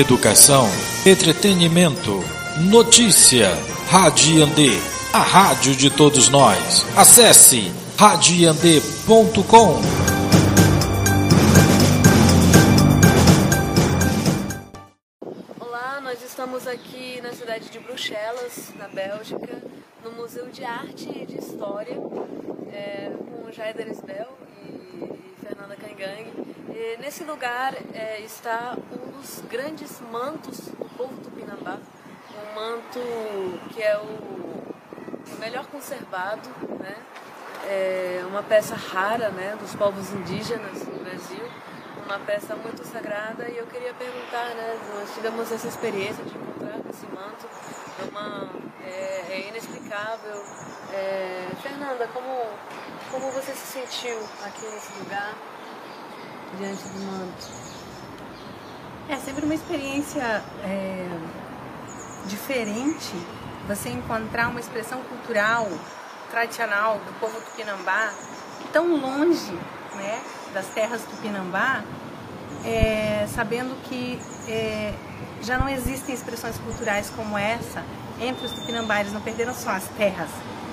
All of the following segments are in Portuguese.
educação, entretenimento, notícia. Radiandê, a rádio de todos nós. Acesse radiandê.com. Olá, nós estamos aqui na cidade de Bruxelas, na Bélgica, no Museu de Arte e de História, é, com Jaider Isbel e, e Fernanda Cangang. Nesse lugar é, está um dos grandes mantos do povo tupinambá, um manto que é o melhor conservado, né? É uma peça rara né, dos povos indígenas no Brasil, uma peça muito sagrada. E eu queria perguntar, né, nós tivemos essa experiência de encontrar esse manto, é, uma, é, é inexplicável. É, Fernanda, como, como você se sentiu aqui nesse lugar, diante do manto? É sempre uma experiência é, diferente você encontrar uma expressão cultural tradicional do povo tupinambá tão longe né, das terras tupinambá, é, sabendo que é, já não existem expressões culturais como essa entre os tupinambá. Eles não perderam só as terras,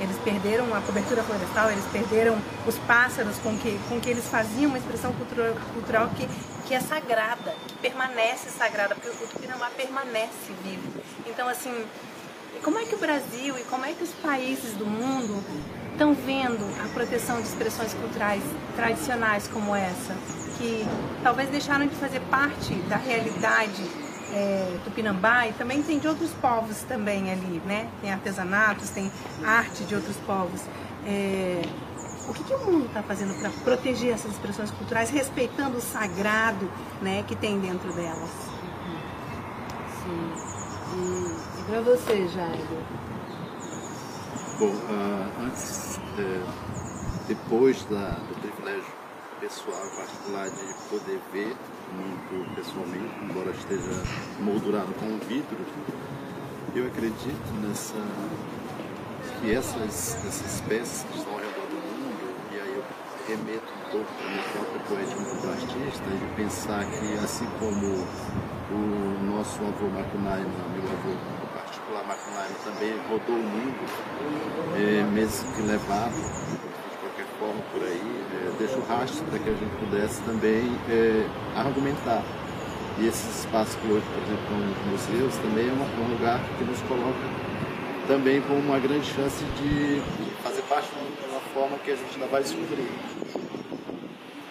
eles perderam a cobertura florestal, eles perderam os pássaros com que, com que eles faziam uma expressão cultural, cultural que, que é sagrada, que permanece sagrada, porque o tupinambá permanece vivo. Então, assim, como é que o Brasil e como é que os países do mundo estão vendo a proteção de expressões culturais tradicionais como essa, que talvez deixaram de fazer parte da realidade é, tupinambá e também tem de outros povos também ali, né? Tem artesanatos, tem arte de outros povos. É, o que, que, o mundo está fazendo para proteger essas expressões culturais, respeitando o sagrado né, que tem dentro delas? Sim. E, e para você, Jairo? Bom, uh, antes, é, depois da, do privilégio pessoal particular de poder ver muito pessoalmente, embora esteja moldurado com vidro, eu acredito nessa que essas, essas peças que estão ao redor do mundo, e aí eu remeto um pouco para minha própria poética do artista, de pensar que assim como o nosso avô Macunaíma, meu avô particular Macunaíma, também rodou o mundo, é, mesmo que levado forma por aí, é, rastro para que a gente pudesse também é, argumentar. E esses espaços que hoje, por exemplo, estão nos museus, também é um lugar que nos coloca também com uma grande chance de fazer parte de uma forma que a gente ainda vai descobrir.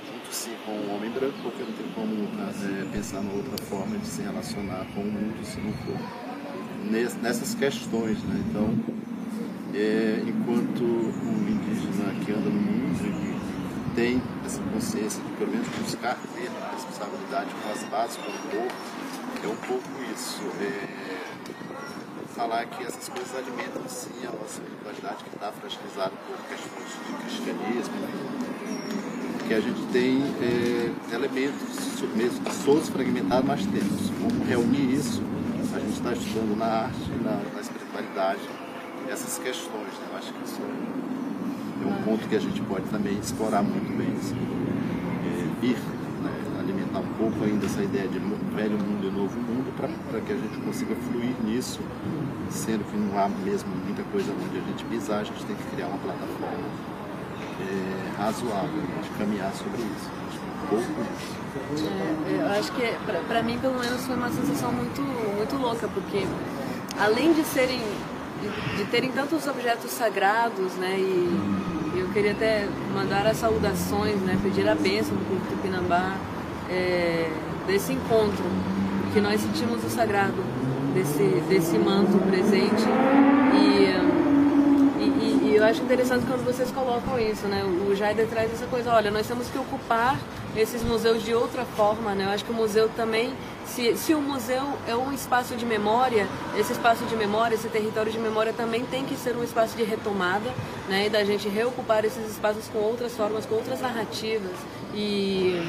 Junto sim com o homem branco, porque não tem como é, pensar numa outra forma de se relacionar com o mundo se não for nessas questões. Né? Então, é, enquanto um indígena que anda no mundo e tem essa consciência de pelo menos buscar ter a responsabilidade com as bases, com o povo, é um pouco isso. É, falar que essas coisas alimentam sim a nossa espiritualidade que está fragilizada por questões de cristianismo, que a gente tem é, elementos mesmo todos fragmentados, mas temos. Como reunir isso? A gente está estudando na arte, na, na espiritualidade, essas questões. Né? Eu acho que isso é um ponto que a gente pode também explorar muito bem. Assim. É, vir né? alimentar um pouco ainda essa ideia de velho mundo e novo mundo para que a gente consiga fluir nisso, sendo que não há mesmo muita coisa onde a gente pisar, a gente tem que criar uma plataforma é, razoável de caminhar sobre isso. Que um pouco. É, eu acho que para mim pelo menos foi uma sensação muito muito louca porque além de serem de, terem tantos objetos sagrados, né? E eu queria até mandar as saudações, né? Pedir a bênção do povo Tupinambá é, desse encontro, que nós sentimos o sagrado desse, desse manto presente e, eu acho interessante quando vocês colocam isso, né? O Jaider traz essa coisa, olha, nós temos que ocupar esses museus de outra forma, né? Eu acho que o museu também, se, se o museu é um espaço de memória, esse espaço de memória, esse território de memória também tem que ser um espaço de retomada, né? E da gente reocupar esses espaços com outras formas, com outras narrativas. E,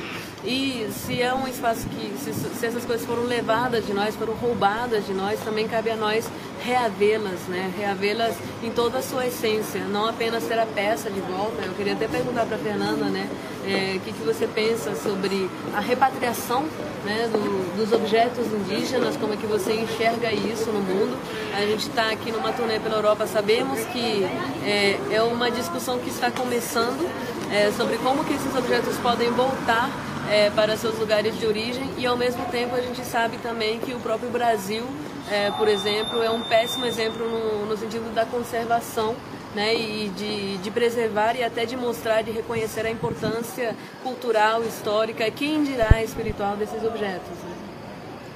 e se é um espaço que, se, se, essas coisas foram levadas de nós, foram roubadas de nós, também cabe a nós reavê-las, né? Reavê-las em toda a sua essência, não apenas ter a peça de volta. Eu queria até perguntar para Fernanda, né? É, o que, que você pensa sobre a repatriação né, do, dos objetos indígenas, como é que você enxerga isso no mundo. A gente está aqui numa turnê pela Europa, sabemos que é, é uma discussão que está começando é, sobre como que esses objetos podem voltar é, para seus lugares de origem e ao mesmo tempo a gente sabe também que o próprio Brasil, é, por exemplo, é um péssimo exemplo no, no sentido da conservação né, e de, de, preservar e até de mostrar, de reconhecer a importância cultural, histórica, quem dirá espiritual desses objetos.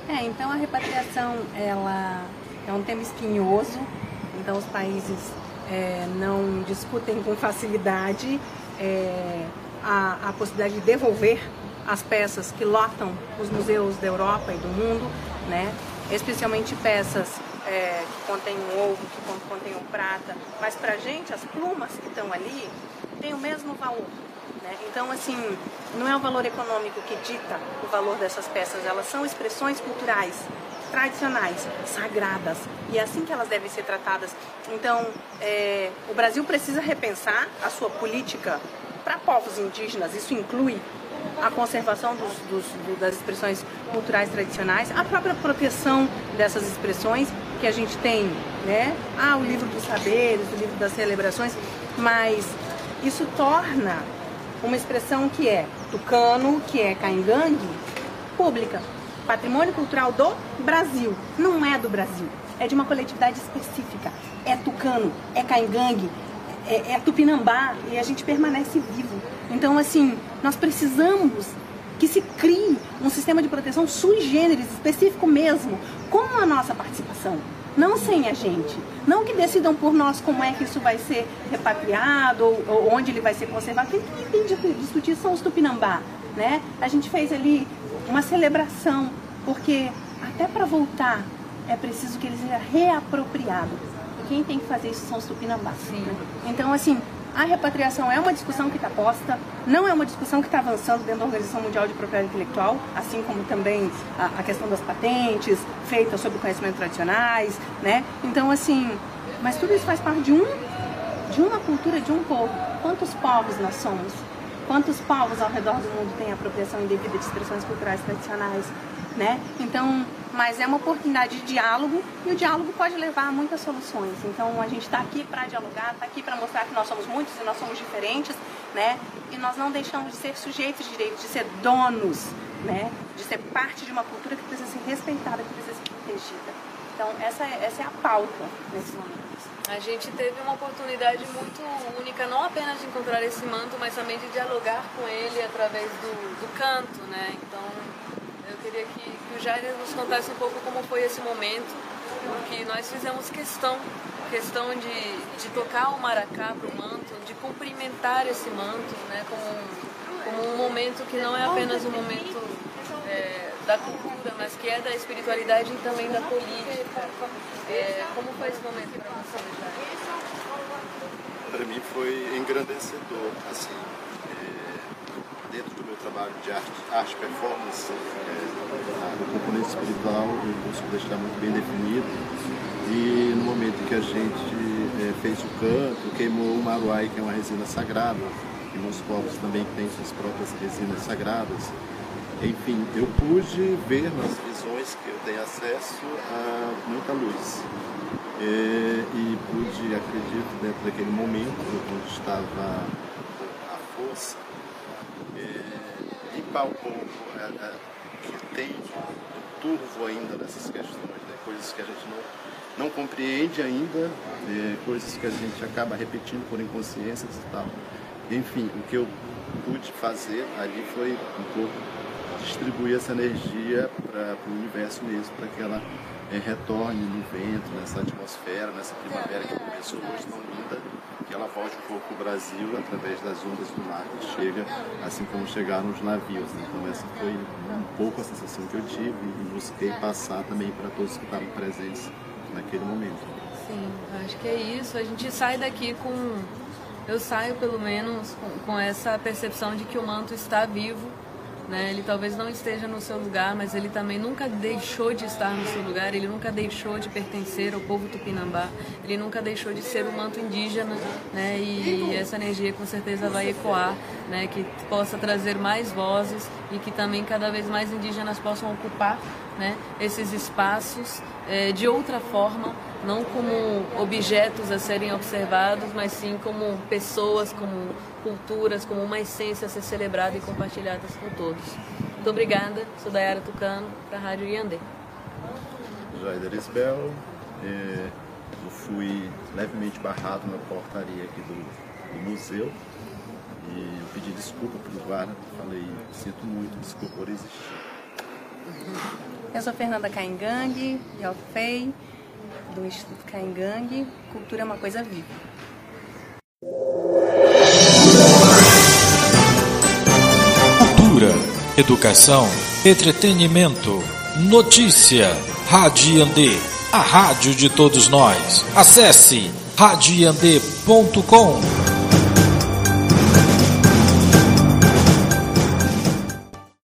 Né? É, então a repatriação ela é um tema espinhoso, então os países é, não discutem com facilidade é, a, a possibilidade de devolver as peças que lotam os museus da Europa e do mundo, né? especialmente peças é, que contêm ouro, que contêm prata, mas para a gente as plumas que estão ali têm o mesmo valor. Né? Então, assim, não é o valor econômico que dita o valor dessas peças, elas são expressões culturais, tradicionais, sagradas, e é assim que elas devem ser tratadas. Então, é, o Brasil precisa repensar a sua política para povos indígenas, isso inclui a conservação dos, dos, das expressões culturais tradicionais, a própria proteção dessas expressões que a gente tem, né? Ah, o livro dos saberes, o livro das celebrações, mas isso torna uma expressão que é tucano, que é caingangue, pública, patrimônio cultural do Brasil, não é do Brasil, é de uma coletividade específica, é tucano, é caingangue, é, é tupinambá e a gente permanece vivo. Então, assim, nós precisamos que se crie um sistema de proteção sui generis, específico mesmo, com a nossa participação. Não sem a gente. Não que decidam por nós como é que isso vai ser repatriado ou, ou onde ele vai ser conservado. Quem tem que discutir são os tupinambá. Né? A gente fez ali uma celebração, porque até para voltar é preciso que ele seja reapropriado. E quem tem que fazer isso são os tupinambás. Né? Então, assim, a repatriação é uma discussão que está posta, não é uma discussão que está avançando dentro da Organização Mundial de Propriedade Intelectual, assim como também a, a questão das patentes feitas sobre conhecimentos tradicionais, né? Então, assim, mas tudo isso faz parte de um, de uma cultura, de um povo. Quantos povos nós somos? Quantos povos ao redor do mundo têm apropriação indevida de expressões culturais tradicionais? né? Então, mas é uma oportunidade de diálogo e o diálogo pode levar a muitas soluções. Então, a gente está aqui para dialogar, está aqui para mostrar que nós somos muitos e nós somos diferentes, né? E nós não deixamos de ser sujeitos de direitos, de ser donos, né? De ser parte de uma cultura que precisa ser respeitada, que precisa ser protegida. Então, essa é, essa é a pauta nesse momento. A gente teve uma oportunidade muito única, não apenas de encontrar esse manto, mas também de dialogar com ele através do, do canto, né? Então, queria que, que o Jair nos contasse um pouco como foi esse momento, porque nós fizemos questão, questão de, de tocar o maracá para o manto, de cumprimentar esse manto, né, como, como um momento que não é apenas um momento é, da cultura, mas que é da espiritualidade e também da política. É, como foi esse momento para você, Jair? Para mim foi engrandecedor, assim, dentro do meu trabalho de arte, arte performance, é, o componente espiritual eu busco deixar muito bem definido. E no momento que a gente é, fez o canto, queimou o maruai, que é uma resina sagrada, e nos povos também têm suas próprias resinas sagradas. Enfim, eu pude ver nas visões que eu tenho acesso a muita luz. É, e pude, acredito, dentro daquele momento onde estava a força pouco é, é, que tem turvo ainda nessas questões, né? coisas que a gente não, não compreende ainda, é, coisas que a gente acaba repetindo por inconsciências e tal. Enfim, o que eu pude fazer ali foi um pouco distribuir essa energia para o universo mesmo, para que ela é, retorne no vento, nessa atmosfera, nessa primavera que começou hoje tão linda que ela volte um pouco para o Brasil através das ondas do mar que chega, assim como chegaram os navios. Então essa foi um pouco a sensação que eu tive e busquei passar também para todos que estavam presentes naquele momento. Sim, acho que é isso. A gente sai daqui com eu saio pelo menos com, com essa percepção de que o manto está vivo né? Ele talvez não esteja no seu lugar, mas ele também nunca deixou de estar no seu lugar, ele nunca deixou de pertencer ao povo tupinambá, ele nunca deixou de ser um manto indígena, né? E essa energia com certeza vai ecoar, né? Que possa trazer mais vozes e que também cada vez mais indígenas possam ocupar, né? Esses espaços é, de outra forma, não como objetos a serem observados, mas sim como pessoas, como culturas, como uma essência a ser celebrada e compartilhada com todos. Muito obrigada, sou Dayara Tucano, para a Rádio Iandê. Jair Isbel, é, eu fui levemente barrado na portaria aqui do, do museu e eu pedi desculpa para o guarda, falei, sinto muito, desculpa por existir. Eu sou Fernanda Caingang, de Alfei, do Instituto Caingang. Cultura é uma coisa viva. Cultura, educação, entretenimento, notícia. Rádio Andê, a rádio de todos nós. Acesse radiandê.com.